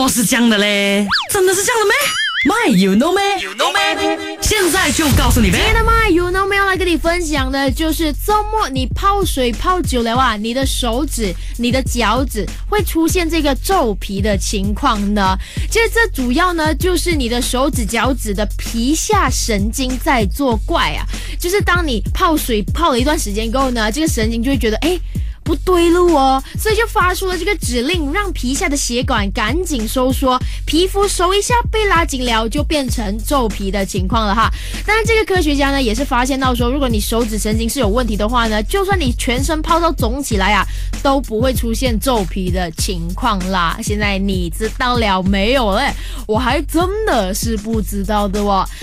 么是这样的嘞？真的是这样的咩？My you know me, you know me，？现在就告诉你呗。今天的 My you know me 要来跟你分享的，就是周末你泡水泡久了啊，你的手指、你的脚趾会出现这个皱皮的情况呢。其实这主要呢，就是你的手指、脚趾的皮下神经在作怪啊。就是当你泡水泡了一段时间过后呢，这个神经就会觉得，哎。不对路哦，所以就发出了这个指令，让皮下的血管赶紧收缩，皮肤收一下被拉紧了，就变成皱皮的情况了哈。当然，这个科学家呢也是发现到说，如果你手指神经是有问题的话呢，就算你全身泡到肿起来啊，都不会出现皱皮的情况啦。现在你知道了没有嘞？我还真的是不知道的哦。